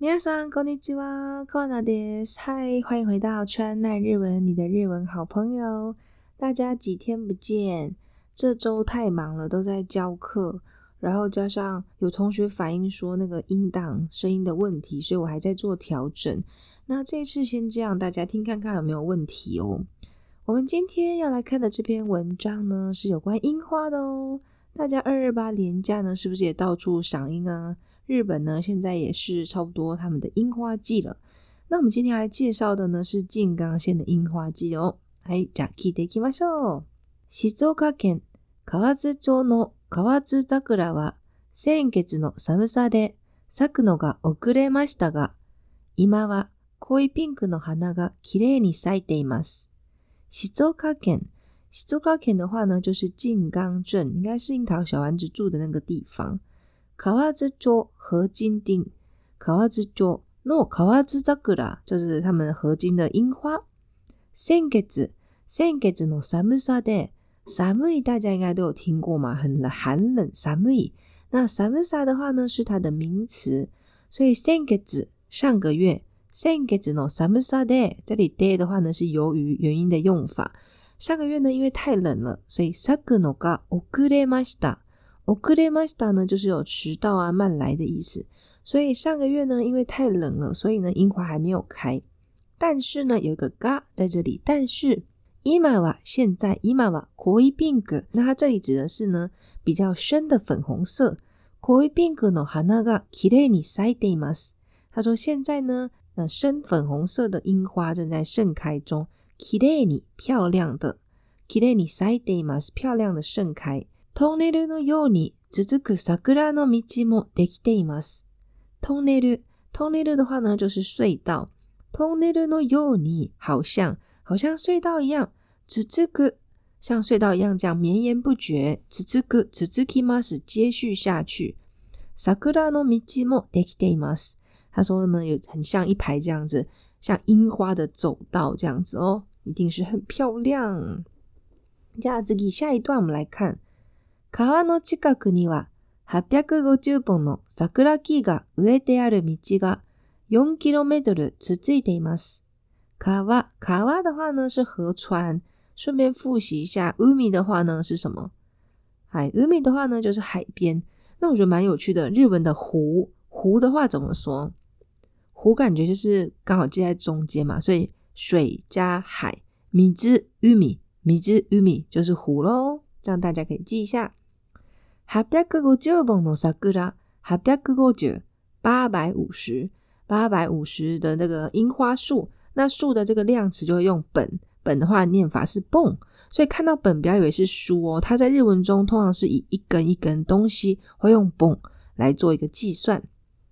晚上好，你吉哇，考纳迪斯，嗨，欢迎回到川奈日文，你的日文好朋友。大家几天不见，这周太忙了，都在教课，然后加上有同学反映说那个音档声音的问题，所以我还在做调整。那这一次先这样，大家听看看有没有问题哦。我们今天要来看的这篇文章呢，是有关樱花的哦。大家二二八年假呢，是不是也到处赏樱啊？日本呢现在也是差不多他们的樱花季了。那我们今天来介绍的呢是静冈县的樱花季哦。はい、じゃあ聞いていきましょう。静岡県河津町の河津桜は先月の寒さで咲くのが遅れましたが、今は濃いピンクの花が綺麗に咲いています。静岡県。静岡県的话呢，就是静冈镇，应该是樱桃小丸子住的那个地方。河津町河津町河津町の河津桜、就是他们河津的樱花。先月、先月の寒さで、寒い大家应该都有听过嘛，很冷，寒冷，寒い。那寒さ的话呢，是他的名词，所以先月上个月，先月の寒さで，这里 day 的话呢是由于原因的用法。上个月呢，因为太冷了，所以咲くのが遅れました。O k u r e m a s a 呢，就是有迟到啊、慢来的意思。所以上个月呢，因为太冷了，所以呢樱花还没有开。但是呢，有一个 ga 在这里。但是伊 m a w a 现在伊 m a w a koi bing，那它这里指的是呢比较深的粉红色。koi bing no hanaga kireni sideimasu，a 他说现在呢，呃，深粉红色的樱花正在盛开中。kireni 漂亮的 kireni s a i d e i m a s 漂亮的盛开。トンネルのように続く桜の道もできています。トンネル、トンネル的话呢就是隧道。トンネルのように好像、好像隧道一样、続く、像隧道一样这样绵延不绝、続く、続きます、接续下去。桜の道もできています。他说呢，有很像一排这样子，像樱花的走道这样子哦，一定是很漂亮。ゃあ次、下一段我们来看。川の近くには850本の桜木が植えてある道が 4km 続いています。川、川的话呢是河川。顺便复习一下海 m i 的话呢是什么？海の m は的话呢就是海边。那我觉得蛮有趣的。日本的湖，湖的话怎么说？湖感觉就是刚好介在中间嘛，所以水加海，水、之 u m 就是湖这样大家可以记一下。八百棵古旧的萨花拉，八百棵古旧，八百五十，八百五十的那个樱花树，那树的这个量词就会用本，本的话念法是蹦，所以看到本不要以为是书哦，它在日文中通常是以一根一根东西会用蹦来做一个计算。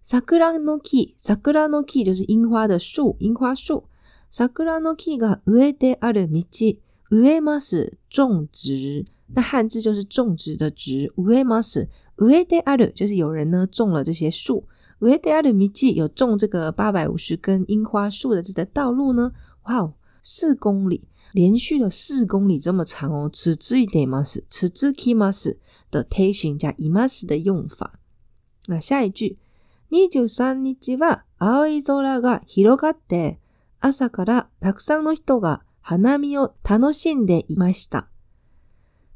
桜の木，桜の木就是樱花的树，樱花树。de の r が植えである道，植 mas 种植。那汉字就是种植的“植 w え e す。植え是 w る e r e t y are？就是有人呢种了这些树 w e r e t y are？有种这个八百五十根樱花树的这条道路呢？哇哦，四公里，连续了四公里这么长哦。持之一定吗？是持之キ的単形加イマス的用法。那下一句，二十三日は青空が広がって、朝からたくさんの人が花見を楽しんでいました。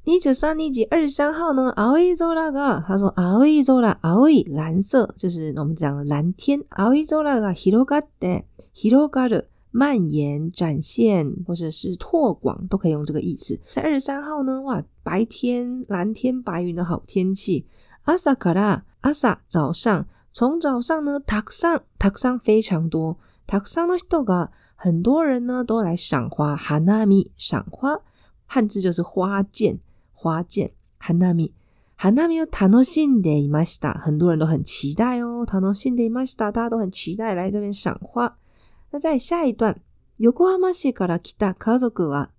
你这三你级二十三号呢？阿威佐那个，他说阿威佐啦，阿威蓝色，就是我们讲的蓝天。阿威佐那个 h i r o g a t d e n h i r o g a t d e n 蔓延展现或者是拓广都可以用这个意思。在二十三号呢，哇，白天蓝天白云的好天气。asa 卡拉 asa 早上，从早上呢，taxan taxan 非常多，taxan 的多个很多人呢都来赏花，hanami 赏花，汉字就是花见。花花見。花見を楽しんでいました。很多人都很期待哦。楽しんでいました。大家都很期待来这边赏花。那在下一段、横浜市から来た家族は、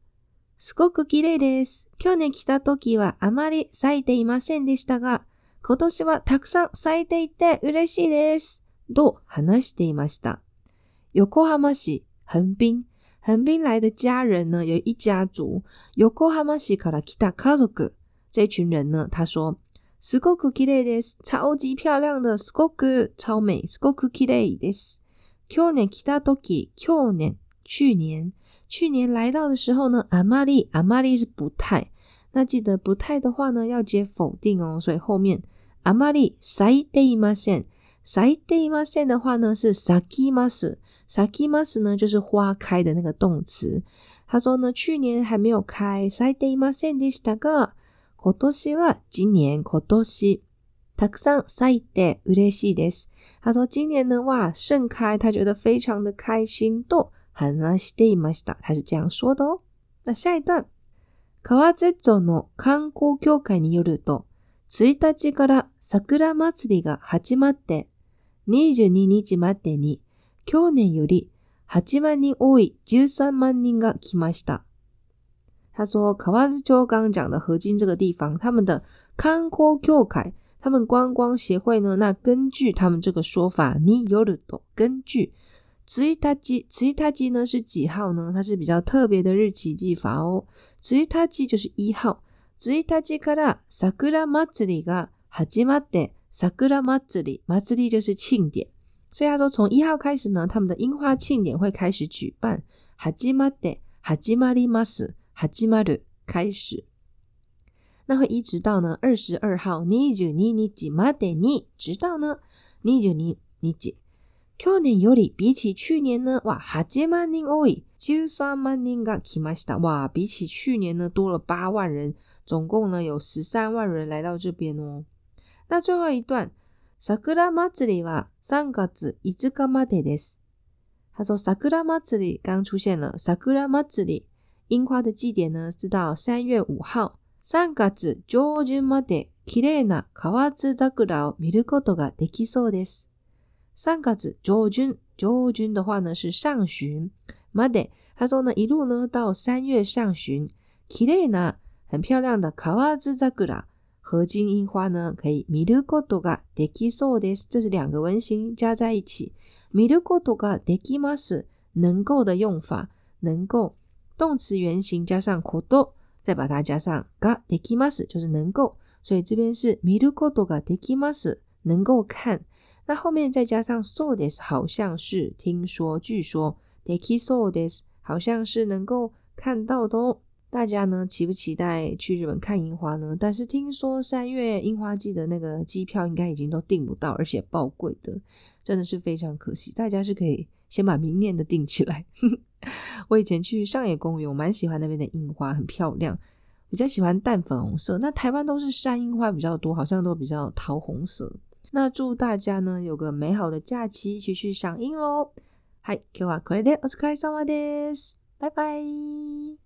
すごく綺麗です。去年来た時はあまり咲いていませんでしたが、今年はたくさん咲いていて嬉しいです。と話していました。横浜市、横滨、横滨来的家人呢，有一家族 Yokohama Shikarakita Kazo 哥，这群人呢，他说 Sko cookie ladies 超级漂亮的 Sko 哥超美 Sko cookie ladies. 昨年其他都给去年去年去年来到的时候呢，阿玛丽阿玛丽是不太那记得不太的话呢，要接否定哦，所以后面阿玛丽 sai deimasen sai deimasen 的话呢是 sake masu。咲きます呢，就是花开的那个动词。他说呢，去年还没有开，咲いていませんでしたが、今年は今年今年たくさん咲いて嬉しいです。他说今年呢，哇，盛开，他觉得非常的开心。と話していました。他是这样说的哦。那下一段。川瀬町の観光協会によると、1日から桜祭りが始まって、22日までに去年より8万人多い13万人が来ました。他说，卡瓦兹丘刚讲的河津这个地方，他们的観光協会，他们观光协会呢，那根据他们这个说法，你有ると根据。十一他基，十一他基呢是几号呢？它是比较特别的日期记法哦。十一他基就是一号。十一他基から桜祭りが始まって、桜祭り，祭り就是庆典。所以他说，从一号开始呢，他们的樱花庆典会开始举办，哈基马德哈基马里马斯哈基马的开始，那会一直到呢二十二号，你就你你吉马的你，直到呢你就你你吉。今年有里比起去年呢，哇哈吉马尼奥伊九三马尼嘎吉马斯达哇，比起去年呢多了八万人，总共呢有十三万人来到这边哦。那最后一段。桜祭りは3月5日までです。他说桜祭り刚出现了桜祭り。樱花的祭典呢是到3月5号。3月上旬まで綺麗な河津桜を見ることができそうです。3月上旬。上旬的话呢是上旬。まで。他说呢一路呢到3月上旬。綺麗な、很漂亮的河津桜。合金樱花呢？可以見ることができそうです。这是两个文型加在一起。見ることができます，能够的用法，能够动词原形加上こと，再把它加上ができます，就是能够。所以这边是見ることができます，能够看。那后面再加上そうです，好像是听说，据说できそうです，好像是能够看到的。大家呢，期不期待去日本看樱花呢？但是听说三月樱花季的那个机票应该已经都订不到，而且爆贵的，真的是非常可惜。大家是可以先把明年的订起来。我以前去上野公园，我蛮喜欢那边的樱花，很漂亮，比较喜欢淡粉红色。那台湾都是山樱花比较多，好像都比较桃红色。那祝大家呢有个美好的假期，一起去赏樱喽！嗨，Kawaii l o t s c k r e s o m a des，拜拜。